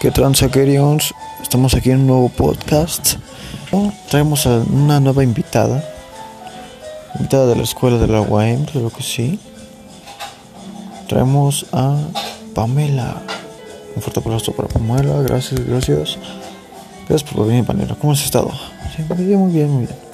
¿Qué Transakerions? Estamos aquí en un nuevo podcast. Traemos a una nueva invitada. Invitada de la escuela de la UAM, creo que sí. Traemos a Pamela. Un fuerte aplauso para Pamela. Gracias, gracias. Gracias por venir, Pamela. ¿Cómo has estado? Sí, muy bien, muy bien, muy bien.